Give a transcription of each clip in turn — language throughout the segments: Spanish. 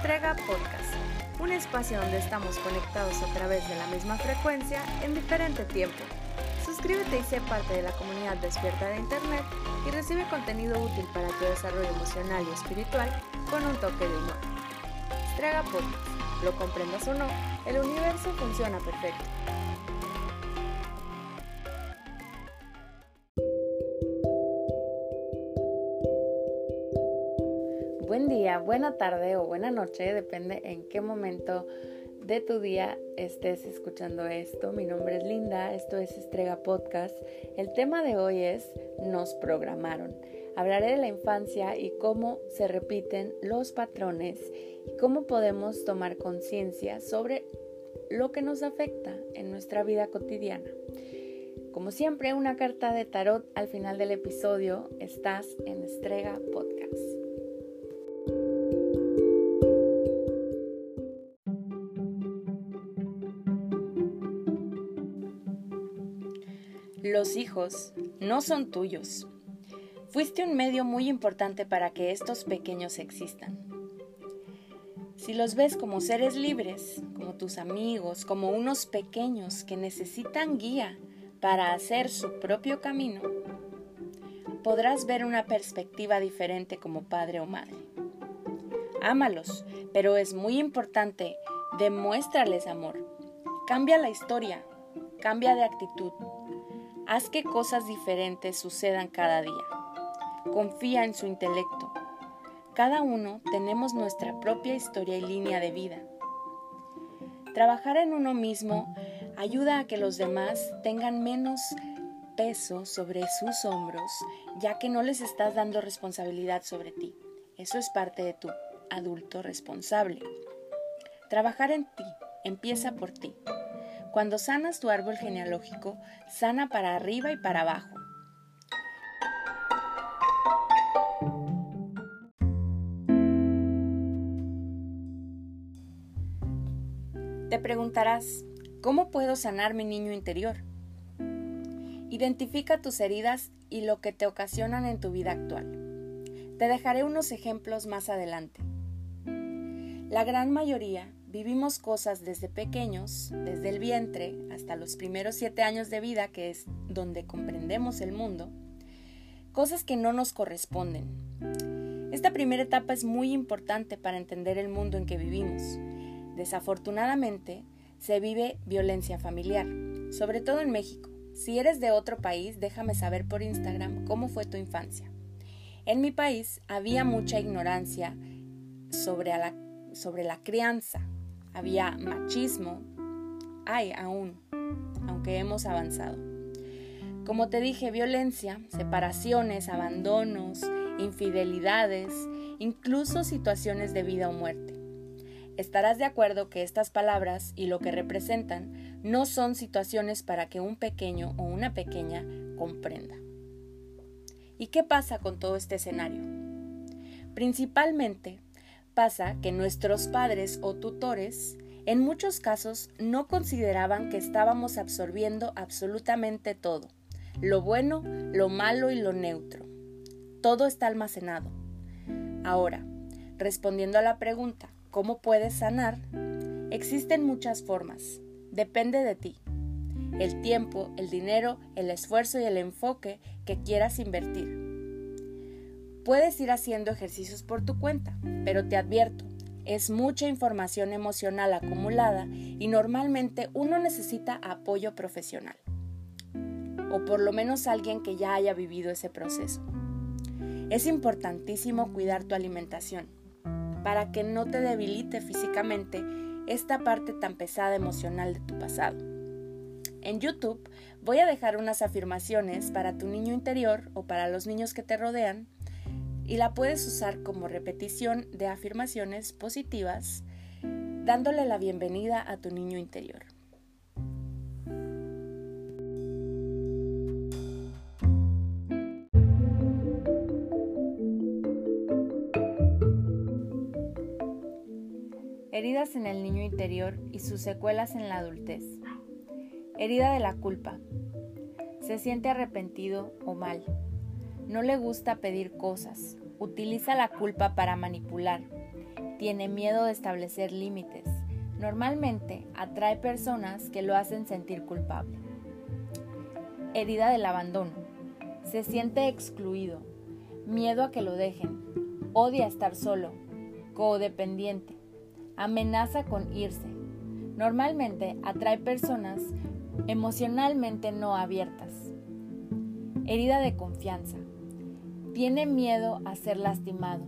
Estrega Podcast, un espacio donde estamos conectados a través de la misma frecuencia en diferente tiempo. Suscríbete y sé parte de la comunidad despierta de Internet y recibe contenido útil para tu desarrollo emocional y espiritual con un toque de humor. Estrega Podcast, lo comprendas o no, el universo funciona perfecto. Buena tarde o buena noche, depende en qué momento de tu día estés escuchando esto. Mi nombre es Linda, esto es Estrega Podcast. El tema de hoy es Nos programaron. Hablaré de la infancia y cómo se repiten los patrones y cómo podemos tomar conciencia sobre lo que nos afecta en nuestra vida cotidiana. Como siempre, una carta de tarot al final del episodio. Estás en Estrega Podcast. Los hijos no son tuyos. Fuiste un medio muy importante para que estos pequeños existan. Si los ves como seres libres, como tus amigos, como unos pequeños que necesitan guía para hacer su propio camino, podrás ver una perspectiva diferente como padre o madre. Ámalos, pero es muy importante, demuéstrales amor. Cambia la historia, cambia de actitud, Haz que cosas diferentes sucedan cada día. Confía en su intelecto. Cada uno tenemos nuestra propia historia y línea de vida. Trabajar en uno mismo ayuda a que los demás tengan menos peso sobre sus hombros, ya que no les estás dando responsabilidad sobre ti. Eso es parte de tu adulto responsable. Trabajar en ti empieza por ti. Cuando sanas tu árbol genealógico, sana para arriba y para abajo. Te preguntarás, ¿cómo puedo sanar mi niño interior? Identifica tus heridas y lo que te ocasionan en tu vida actual. Te dejaré unos ejemplos más adelante. La gran mayoría vivimos cosas desde pequeños, desde el vientre hasta los primeros siete años de vida, que es donde comprendemos el mundo, cosas que no nos corresponden. Esta primera etapa es muy importante para entender el mundo en que vivimos. Desafortunadamente, se vive violencia familiar, sobre todo en México. Si eres de otro país, déjame saber por Instagram cómo fue tu infancia. En mi país había mucha ignorancia sobre la, sobre la crianza, había machismo, hay aún, aunque hemos avanzado. Como te dije, violencia, separaciones, abandonos, infidelidades, incluso situaciones de vida o muerte. Estarás de acuerdo que estas palabras y lo que representan no son situaciones para que un pequeño o una pequeña comprenda. ¿Y qué pasa con todo este escenario? Principalmente Pasa que nuestros padres o tutores en muchos casos no consideraban que estábamos absorbiendo absolutamente todo, lo bueno, lo malo y lo neutro. Todo está almacenado. Ahora, respondiendo a la pregunta, ¿cómo puedes sanar? Existen muchas formas. Depende de ti. El tiempo, el dinero, el esfuerzo y el enfoque que quieras invertir. Puedes ir haciendo ejercicios por tu cuenta, pero te advierto, es mucha información emocional acumulada y normalmente uno necesita apoyo profesional, o por lo menos alguien que ya haya vivido ese proceso. Es importantísimo cuidar tu alimentación para que no te debilite físicamente esta parte tan pesada emocional de tu pasado. En YouTube voy a dejar unas afirmaciones para tu niño interior o para los niños que te rodean y la puedes usar como repetición de afirmaciones positivas, dándole la bienvenida a tu niño interior. Heridas en el niño interior y sus secuelas en la adultez. Herida de la culpa. Se siente arrepentido o mal. No le gusta pedir cosas, utiliza la culpa para manipular. tiene miedo de establecer límites. Normalmente atrae personas que lo hacen sentir culpable. Herida del abandono. Se siente excluido, miedo a que lo dejen, odia estar solo, codependiente, amenaza con irse. Normalmente atrae personas emocionalmente no abiertas. Herida de confianza. Tiene miedo a ser lastimado.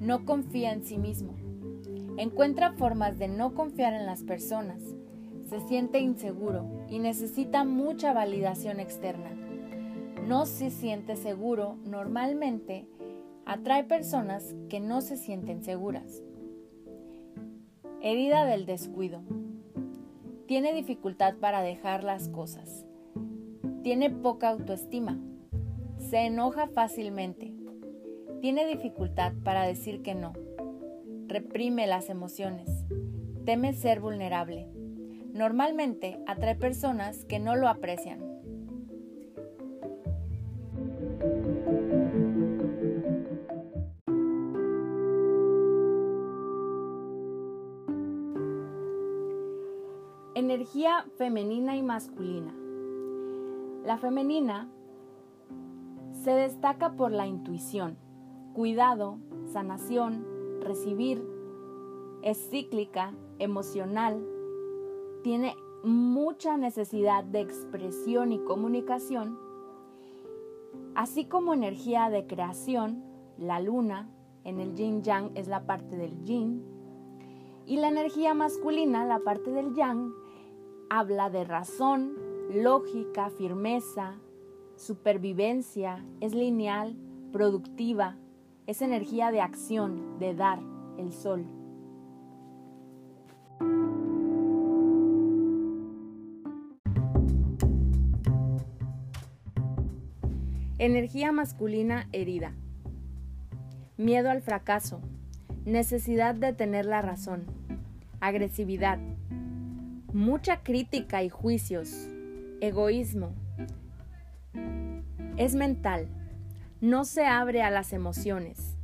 No confía en sí mismo. Encuentra formas de no confiar en las personas. Se siente inseguro y necesita mucha validación externa. No se siente seguro normalmente atrae personas que no se sienten seguras. Herida del descuido. Tiene dificultad para dejar las cosas. Tiene poca autoestima. Se enoja fácilmente. Tiene dificultad para decir que no. Reprime las emociones. Teme ser vulnerable. Normalmente atrae personas que no lo aprecian. Energía femenina y masculina. La femenina se destaca por la intuición, cuidado, sanación, recibir, es cíclica, emocional, tiene mucha necesidad de expresión y comunicación, así como energía de creación, la luna, en el yin yang es la parte del yin, y la energía masculina, la parte del yang, habla de razón, lógica, firmeza, supervivencia, es lineal, productiva, es energía de acción, de dar, el sol. Energía masculina herida. Miedo al fracaso. Necesidad de tener la razón. Agresividad. Mucha crítica y juicios. Egoísmo es mental. No se abre a las emociones.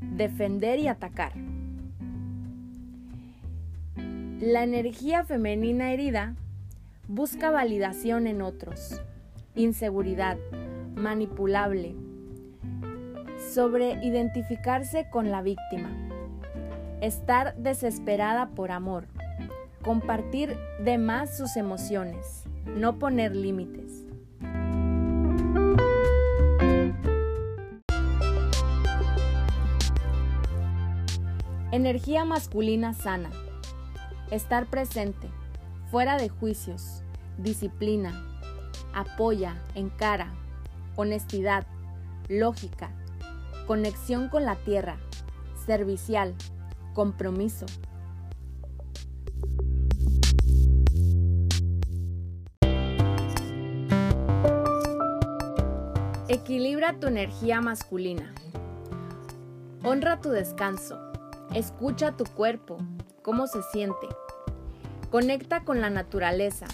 Defender y atacar. La energía femenina herida busca validación en otros, inseguridad, manipulable, sobre identificarse con la víctima, estar desesperada por amor, compartir de más sus emociones, no poner límites. Energía masculina sana. Estar presente, fuera de juicios, disciplina, apoya, encara, honestidad, lógica, conexión con la tierra, servicial, compromiso. Equilibra tu energía masculina. Honra tu descanso. Escucha tu cuerpo, cómo se siente. Conecta con la naturaleza.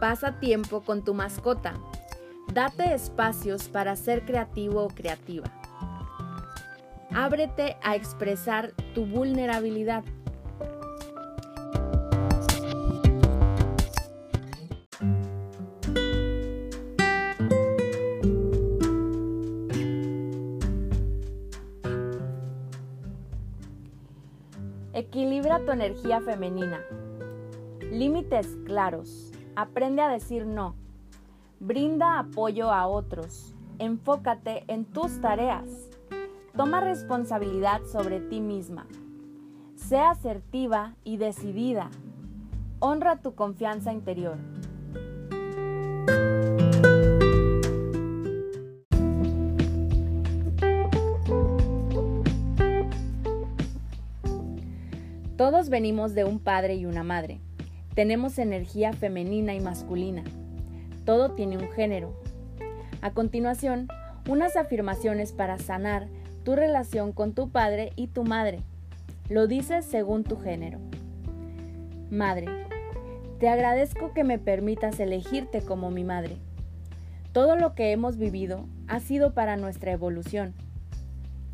Pasa tiempo con tu mascota. Date espacios para ser creativo o creativa. Ábrete a expresar tu vulnerabilidad. Tu energía femenina. Límites claros. Aprende a decir no. Brinda apoyo a otros. Enfócate en tus tareas. Toma responsabilidad sobre ti misma. Sea asertiva y decidida. Honra tu confianza interior. Todos venimos de un padre y una madre. Tenemos energía femenina y masculina. Todo tiene un género. A continuación, unas afirmaciones para sanar tu relación con tu padre y tu madre. Lo dices según tu género. Madre, te agradezco que me permitas elegirte como mi madre. Todo lo que hemos vivido ha sido para nuestra evolución.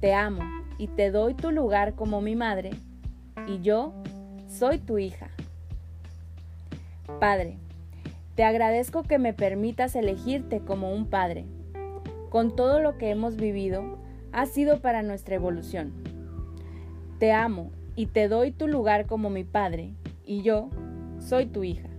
Te amo y te doy tu lugar como mi madre, y yo soy tu hija. Padre, te agradezco que me permitas elegirte como un padre. Con todo lo que hemos vivido, ha sido para nuestra evolución. Te amo y te doy tu lugar como mi padre, y yo soy tu hija.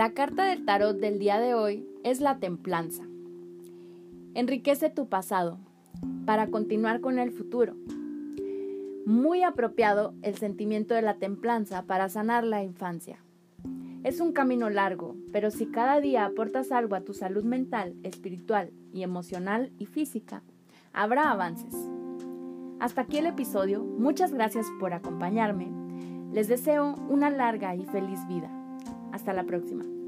La carta del tarot del día de hoy es la templanza. Enriquece tu pasado para continuar con el futuro. Muy apropiado el sentimiento de la templanza para sanar la infancia. Es un camino largo, pero si cada día aportas algo a tu salud mental, espiritual y emocional y física, habrá avances. Hasta aquí el episodio, muchas gracias por acompañarme. Les deseo una larga y feliz vida. Hasta la próxima.